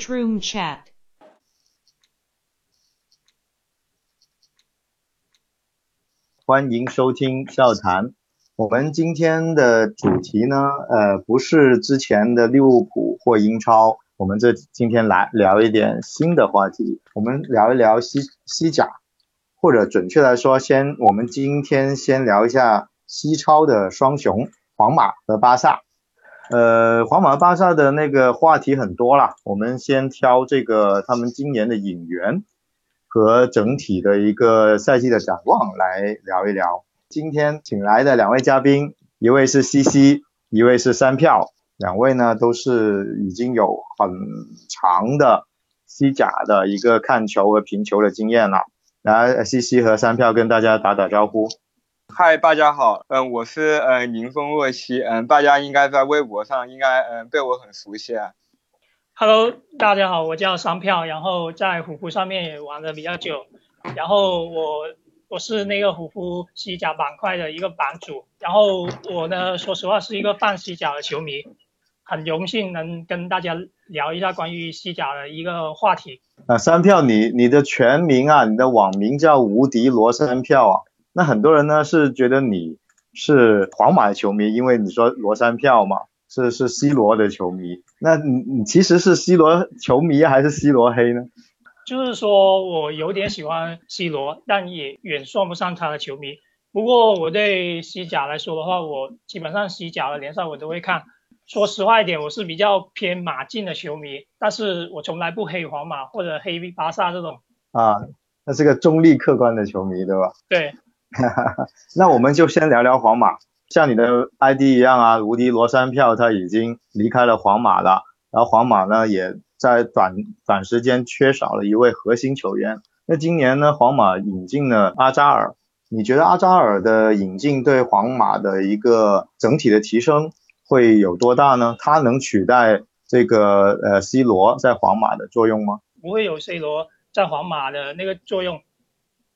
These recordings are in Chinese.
Bookroom Chat。欢迎收听笑谈。我们今天的主题呢，呃，不是之前的利物浦或英超，我们这今天来聊一点新的话题，我们聊一聊西西甲，或者准确来说，先我们今天先聊一下西超的双雄，皇马和巴萨。呃，皇马、巴萨的那个话题很多啦，我们先挑这个他们今年的引援和整体的一个赛季的展望来聊一聊。今天请来的两位嘉宾，一位是西西，一位是三票，两位呢都是已经有很长的西甲的一个看球和评球的经验了。来，西西和三票跟大家打打招呼。嗨，大家好，嗯，我是呃宁风若曦，嗯，大家应该在微博上应该嗯对我很熟悉啊。Hello，大家好，我叫三票，然后在虎扑上面也玩的比较久，然后我我是那个虎扑西甲板块的一个版主，然后我呢，说实话是一个半西甲的球迷，很荣幸能跟大家聊一下关于西甲的一个话题。啊，三票，你你的全名啊，你的网名叫无敌罗三票啊。那很多人呢是觉得你是皇马的球迷，因为你说罗山票嘛，是是 C 罗的球迷。那你你其实是 C 罗球迷还是 C 罗黑呢？就是说我有点喜欢 C 罗，但也远算不上他的球迷。不过我对西甲来说的话，我基本上西甲的联赛我都会看。说实话一点，我是比较偏马竞的球迷，但是我从来不黑皇马或者黑巴萨这种。啊，那是个中立客观的球迷，对吧？对。那我们就先聊聊皇马，像你的 ID 一样啊，无敌罗山票他已经离开了皇马了，然后皇马呢也在短短时间缺少了一位核心球员。那今年呢，皇马引进了阿扎尔，你觉得阿扎尔的引进对皇马的一个整体的提升会有多大呢？他能取代这个呃 C 罗在皇马的作用吗？不会有 C 罗在皇马的那个作用。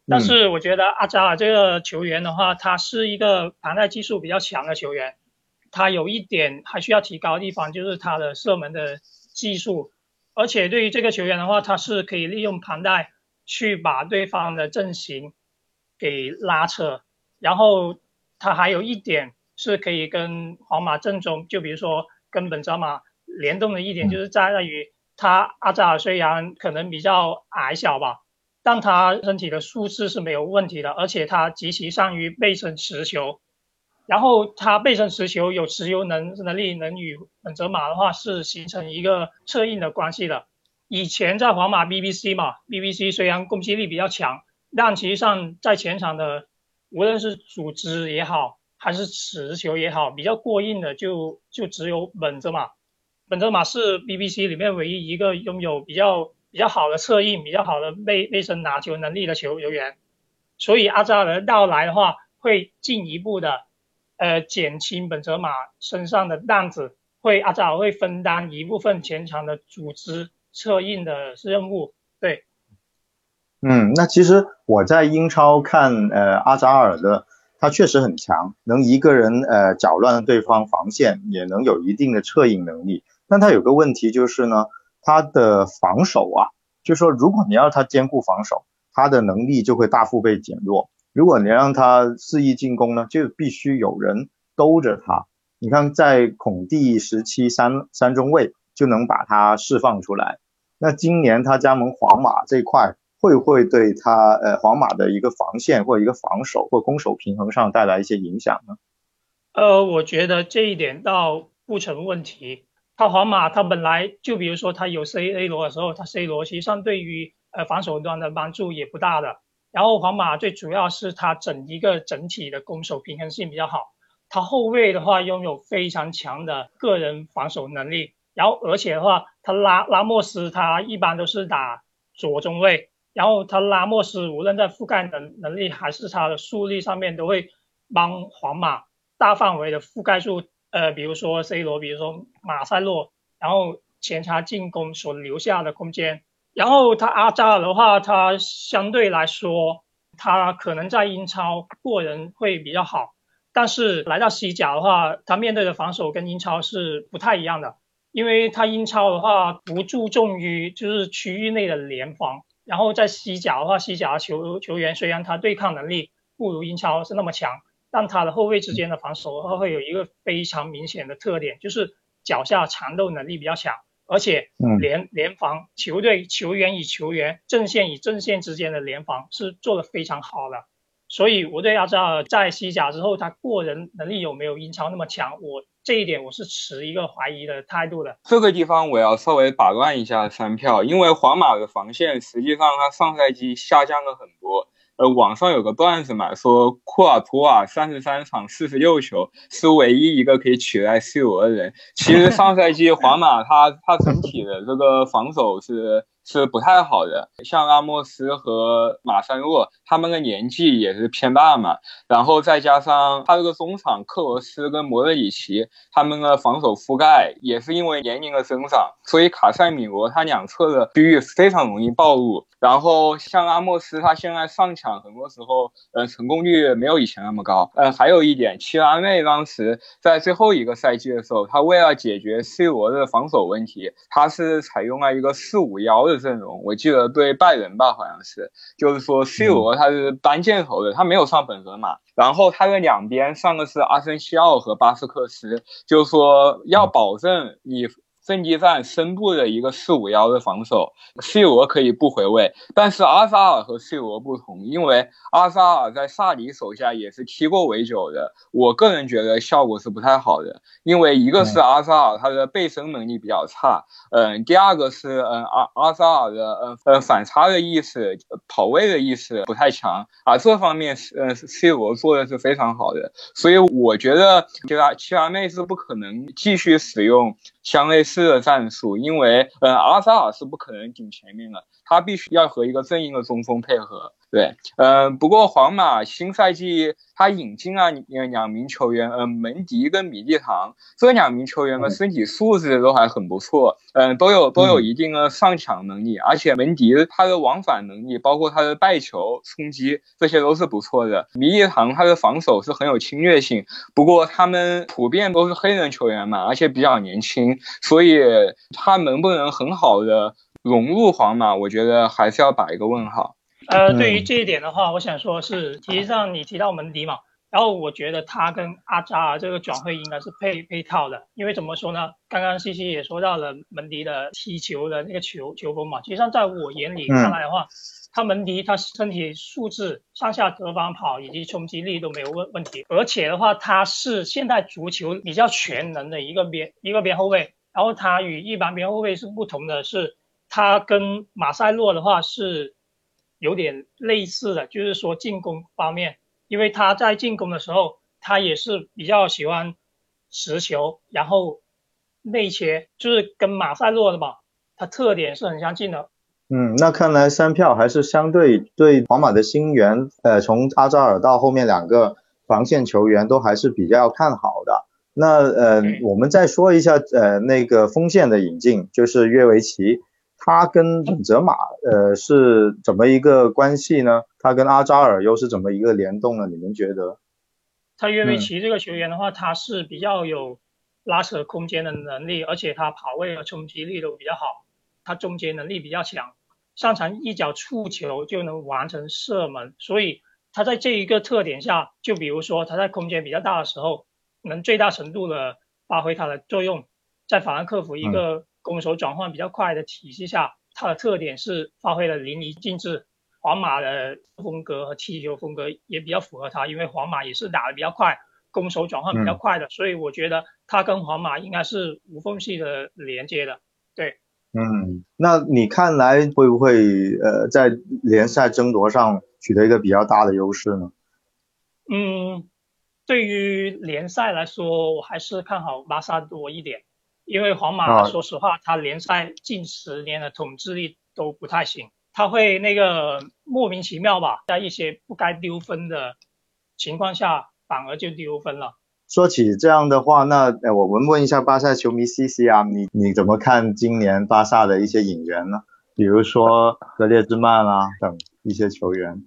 但是我觉得阿扎尔这个球员的话，他是一个盘带技术比较强的球员。他有一点还需要提高的地方，就是他的射门的技术。而且对于这个球员的话，他是可以利用盘带去把对方的阵型给拉扯。然后他还有一点是可以跟皇马正中，就比如说跟本泽马联动的一点，就是在于他阿扎尔虽然可能比较矮小吧。但他身体的素质是没有问题的，而且他极其善于背身持球，然后他背身持球有持球能能力，能与本泽马的话是形成一个策应的关系的。以前在皇马 BBC 嘛，BBC 虽然攻击力比较强，但其实上在前场的无论是组织也好，还是持球也好，比较过硬的就就只有本泽马。本泽马是 BBC 里面唯一一个拥有比较。比较好的策应，比较好的背背身拿球能力的球球员，所以阿扎尔的到来的话，会进一步的呃减轻本泽马身上的担子，会阿扎尔会分担一部分前场的组织策应的任务。对，嗯，那其实我在英超看呃阿扎尔的，他确实很强，能一个人呃搅乱对方防线，也能有一定的策应能力。但他有个问题就是呢。他的防守啊，就说如果你要他兼顾防守，他的能力就会大幅被减弱。如果你让他肆意进攻呢，就必须有人兜着他。你看，在孔蒂时期三三中卫就能把他释放出来。那今年他加盟皇马这块，会不会对他呃皇马的一个防线或一个防守或攻守平衡上带来一些影响呢？呃，我觉得这一点倒不成问题。他皇马，他本来就比如说他有 C A 罗的时候，他 C 罗实际上对于呃防守端的帮助也不大的。然后皇马最主要是他整一个整体的攻守平衡性比较好。他后卫的话拥有非常强的个人防守能力。然后而且的话，他拉拉莫斯他一般都是打左中卫。然后他拉莫斯无论在覆盖能能力还是他的速率上面，都会帮皇马大范围的覆盖住。呃，比如说 C 罗，比如说马塞洛，然后前插进攻所留下的空间，然后他阿扎尔的话，他相对来说，他可能在英超过人会比较好，但是来到西甲的话，他面对的防守跟英超是不太一样的。因为他英超的话不注重于就是区域内的联防，然后在西甲的话，西甲球球员虽然他对抗能力不如英超是那么强，但他的后卫之间的防守的话会有一个非常明显的特点，就是脚下缠斗能力比较强，而且联联防球队球员与球员、阵线与阵线之间的联防是做的非常好的。所以我对阿扎尔在西甲之后，他过人能力有没有英超那么强？我这一点我是持一个怀疑的态度的。这个地方我要稍微打乱一下三票，因为皇马的防线实际上他上赛季下降了很多。呃，网上有个段子嘛，说库尔图瓦三十三场四十六球是唯一一个可以取代 C 罗的人。其实上赛季皇马他他整体的这个防守是。是不太好的，像阿莫斯和马塞洛，他们的年纪也是偏大嘛，然后再加上他这个中场克罗斯跟莫德里奇，他们的防守覆盖也是因为年龄的增长，所以卡塞米罗他两侧的区域非常容易暴露。然后像阿莫斯，他现在上抢很多时候，呃，成功率没有以前那么高。嗯，还有一点，齐拉内当时在最后一个赛季的时候，他为了解决 C 罗的防守问题，他是采用了一个四五幺的。阵容我记得对拜仁吧，好像是，就是说 C 罗他是单箭头的，他没有上本泽马，然后他的两边上的是阿森西奥和巴斯克斯，就是说要保证你。阵地战深部的一个四五幺的防守，C 罗可以不回位，但是阿扎尔和 C 罗不同，因为阿扎尔在萨里手下也是踢过围九的，我个人觉得效果是不太好的，因为一个是阿扎尔他的背身能力比较差，嗯，第二个是嗯阿阿扎尔的嗯呃反差的意识、跑位的意识不太强，啊这方面是嗯 C 罗做的是非常好的，所以我觉得对吧，齐达内是不可能继续使用。相类似的战术，因为呃阿萨尔是不可能顶前面的，他必须要和一个正印的中锋配合。对，嗯，不过皇马新赛季他引进了两名球员，嗯，门迪跟米利唐这两名球员的身体素质都还很不错，嗯，都有都有一定的上抢能力，而且门迪他的往返能力，包括他的带球冲击，这些都是不错的。米利唐他的防守是很有侵略性，不过他们普遍都是黑人球员嘛，而且比较年轻，所以他能不能很好的融入皇马，我觉得还是要打一个问号。呃，对于这一点的话，我想说是，其实际上你提到门迪嘛，然后我觉得他跟阿扎尔这个转会应该是配配套的，因为怎么说呢？刚刚西西也说到了门迪的踢球的那个球球风嘛，其实际上在我眼里看来的话，他门迪他身体素质、上下折返跑以及冲击力都没有问问题，而且的话他是现代足球比较全能的一个边一个边后卫，然后他与一般边后卫是不同的，是他跟马塞洛的话是。有点类似的，就是说进攻方面，因为他在进攻的时候，他也是比较喜欢持球，然后内切，就是跟马塞洛的嘛，他特点是很相近的。嗯，那看来三票还是相对对皇马的新援，呃，从阿扎尔到后面两个防线球员都还是比较看好的。那呃，我们再说一下呃那个锋线的引进，就是约维奇。他跟本泽马，呃，是怎么一个关系呢？他跟阿扎尔又是怎么一个联动呢？你们觉得？他约维奇这个球员的话，他是比较有拉扯空间的能力，而且他跑位和冲击力都比较好，他终结能力比较强，擅长一脚触球就能完成射门，所以他在这一个特点下，就比如说他在空间比较大的时候，能最大程度的发挥他的作用，在法兰克福一个。攻守转换比较快的体系下，它的特点是发挥的淋漓尽致。皇马的风格和踢球风格也比较符合他，因为皇马也是打的比较快，攻守转换比较快的，所以我觉得他跟皇马应该是无缝隙的连接的。对，嗯，那你看来会不会呃在联赛争夺上取得一个比较大的优势呢？嗯，对于联赛来说，我还是看好巴萨多一点。因为皇马，说实话，他联赛近十年的统治力都不太行，他会那个莫名其妙吧，在一些不该丢分的情况下，反而就丢分了。说起这样的话，那呃，我们问一下巴萨球迷 C C 啊，你你怎么看今年巴萨的一些引援呢？比如说格列兹曼啊等一些球员。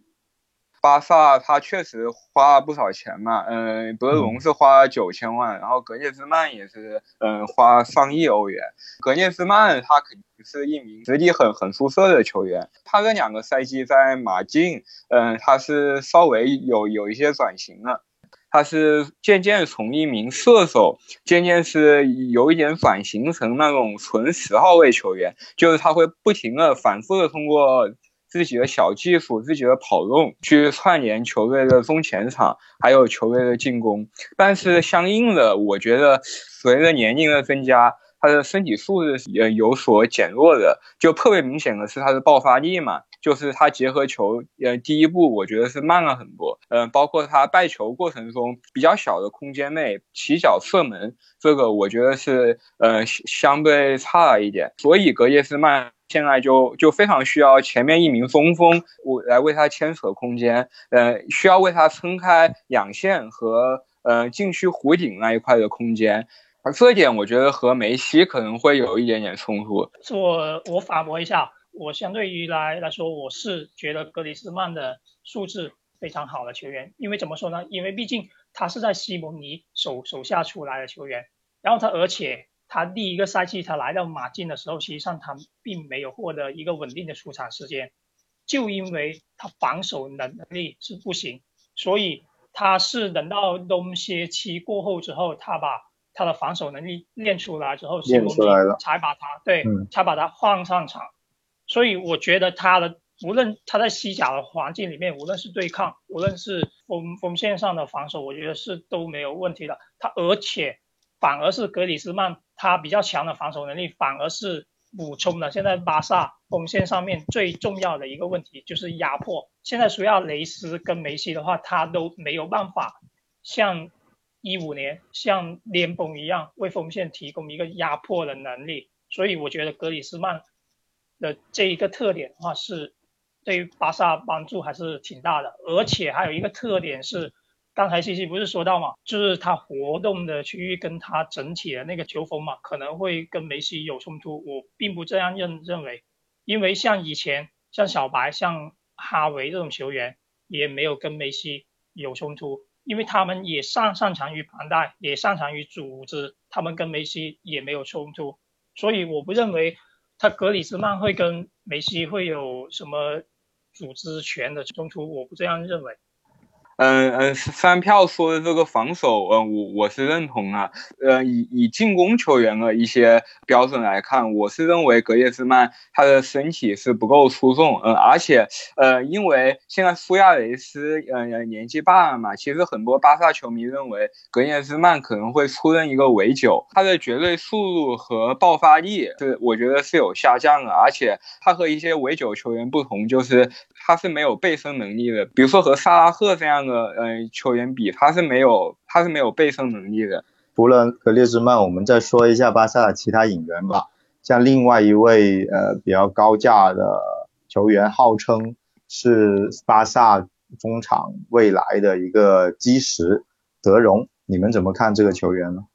巴萨他确实花了不少钱嘛，嗯，德容是花了九千万，然后格涅兹曼也是，嗯，花上亿欧元。格涅兹曼他肯定是一名实力很很出色的球员，他这两个赛季在马竞，嗯，他是稍微有有一些转型了。他是渐渐从一名射手，渐渐是有一点转型成那种纯十号位球员，就是他会不停的、反复的通过自己的小技术、自己的跑动去串联球队的中前场，还有球队的进攻。但是相应的，我觉得随着年龄的增加，他的身体素质也有所减弱的，就特别明显的是他的爆发力嘛。就是他结合球，呃，第一步我觉得是慢了很多，嗯，包括他败球过程中比较小的空间内起脚射门，这个我觉得是，呃，相对差了一点。所以格耶斯曼现在就就非常需要前面一名中锋，我来为他牵扯空间，呃，需要为他撑开两线和呃禁区弧顶那一块的空间。而这一点我觉得和梅西可能会有一点点冲突。我我反驳一下。我相对于来来说，我是觉得格里斯曼的素质非常好的球员，因为怎么说呢？因为毕竟他是在西蒙尼手手下出来的球员，然后他而且他第一个赛季他来到马竞的时候，实际上他并没有获得一个稳定的出场时间，就因为他防守能力是不行，所以他是等到冬歇期过后之后，他把他的防守能力练出来之后，练出来了，才把他对，才把他放上场。所以我觉得他的无论他在西甲的环境里面，无论是对抗，无论是锋锋线上的防守，我觉得是都没有问题的。他而且反而是格里斯曼，他比较强的防守能力，反而是补充了现在巴萨锋线上面最重要的一个问题，就是压迫。现在苏亚雷斯跟梅西的话，他都没有办法像一五年像联崩一样为锋线提供一个压迫的能力。所以我觉得格里斯曼。的这一个特点的话，是对于巴萨帮助还是挺大的，而且还有一个特点是，刚才西西不是说到嘛，就是他活动的区域跟他整体的那个球风嘛，可能会跟梅西有冲突。我并不这样认认为，因为像以前像小白、像哈维这种球员，也没有跟梅西有冲突，因为他们也擅擅长于盘带，也擅长于组织，他们跟梅西也没有冲突，所以我不认为。他格里兹曼会跟梅西会有什么组织权的冲突？我不这样认为。嗯嗯，三票说的这个防守，嗯，我我是认同啊。呃，以以进攻球员的一些标准来看，我是认为格列兹曼他的身体是不够出众，嗯，而且呃，因为现在苏亚雷斯呃年纪大了嘛，其实很多巴萨球迷认为格列兹曼可能会出任一个围九，他的绝对速度和爆发力是我觉得是有下降的，而且他和一些围九球员不同，就是他是没有背身能力的，比如说和萨拉赫这样。个呃球员比他是没有他是没有背身能力的。除了格列兹曼，我们再说一下巴萨的其他引援吧。像另外一位呃比较高价的球员，号称是巴萨中场未来的一个基石，德容，你们怎么看这个球员呢？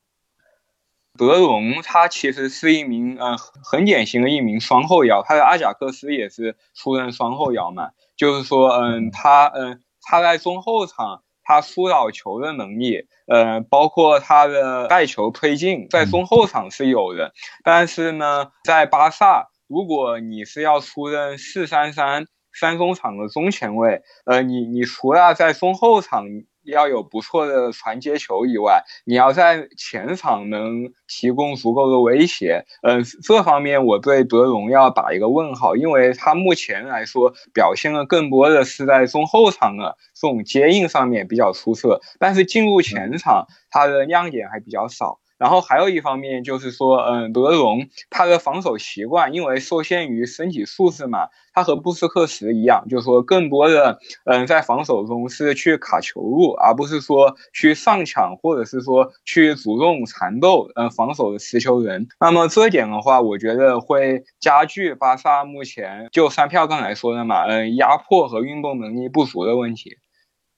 德容他其实是一名呃很典型的一名双后腰，他的阿贾克斯也是出任双后腰嘛，就是说嗯他嗯。他在中后场，他疏导球的能力，呃，包括他的带球推进，在中后场是有的。但是呢，在巴萨，如果你是要出任四三三三中场的中前卫，呃，你你除了在中后场。要有不错的传接球以外，你要在前场能提供足够的威胁。嗯，这方面我对德容要打一个问号，因为他目前来说表现的更多的是在中后场的这种接应上面比较出色，但是进入前场他的亮点还比较少。然后还有一方面就是说，嗯，德容他的防守习惯，因为受限于身体素质嘛，他和布斯克什一样，就是说更多的，嗯，在防守中是去卡球路，而不是说去上抢或者是说去主动缠斗，嗯，防守的持球人。那么这点的话，我觉得会加剧巴萨目前就三票刚才说的嘛，嗯，压迫和运动能力不足的问题。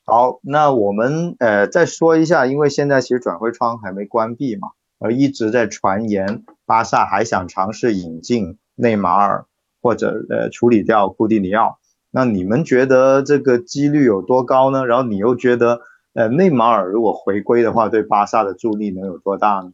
好，那我们呃再说一下，因为现在其实转会窗还没关闭嘛，而一直在传言巴萨还想尝试引进内马尔或者呃处理掉库蒂尼奥。那你们觉得这个几率有多高呢？然后你又觉得，呃，内马尔如果回归的话，对巴萨的助力能有多大呢？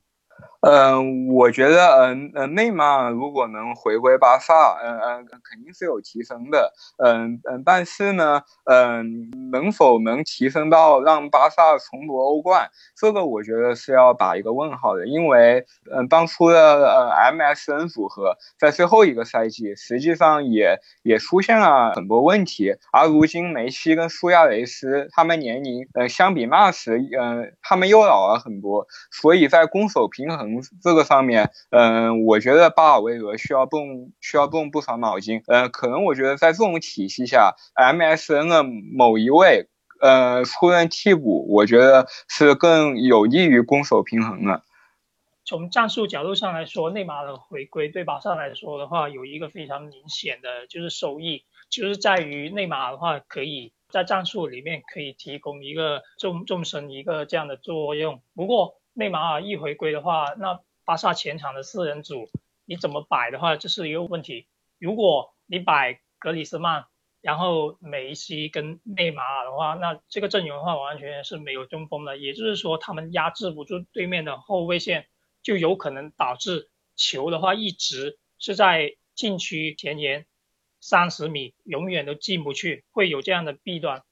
嗯，我觉得，嗯嗯，内马尔如果能回归巴萨，嗯嗯，肯定是有提升的，嗯嗯，但是呢，嗯，能否能提升到让巴萨重夺欧冠，这个我觉得是要打一个问号的，因为，嗯，当初的呃 MSN 组合在最后一个赛季，实际上也也出现了很多问题，而如今梅西跟苏亚雷斯他们年龄，呃，相比那时，嗯，他们又老了很多，所以在攻守平衡。这个上面，嗯，我觉得巴尔韦德需要动需要动不少脑筋，呃，可能我觉得在这种体系下，MSN 的某一位，呃，出任替补，我觉得是更有利于攻守平衡的。从战术角度上来说，内马尔的回归对巴萨来说的话，有一个非常明显的就是收益，就是在于内马尔的话，可以在战术里面可以提供一个纵纵深一个这样的作用。不过，内马尔一回归的话，那巴萨前场的四人组你怎么摆的话，这是一个问题。如果你摆格里斯曼，然后梅西跟内马尔的话，那这个阵容的话完全是没有中锋的，也就是说他们压制不住对面的后卫线，就有可能导致球的话一直是在禁区前沿三十米，永远都进不去，会有这样的弊端。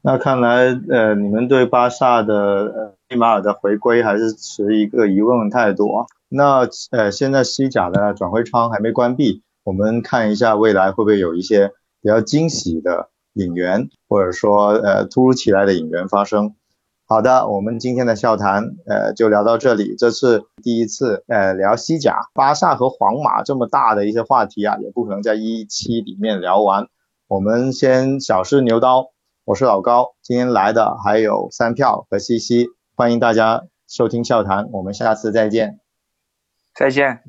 那看来，呃，你们对巴萨的呃内马尔的回归还是持一个疑问态度啊。那呃，现在西甲的转会窗还没关闭，我们看一下未来会不会有一些比较惊喜的引援，或者说呃突如其来的引援发生。好的，我们今天的笑谈呃就聊到这里，这是第一次呃聊西甲，巴萨和皇马这么大的一些话题啊，也不可能在一期里面聊完，我们先小试牛刀。我是老高，今天来的还有三票和西西，欢迎大家收听笑谈，我们下次再见，再见。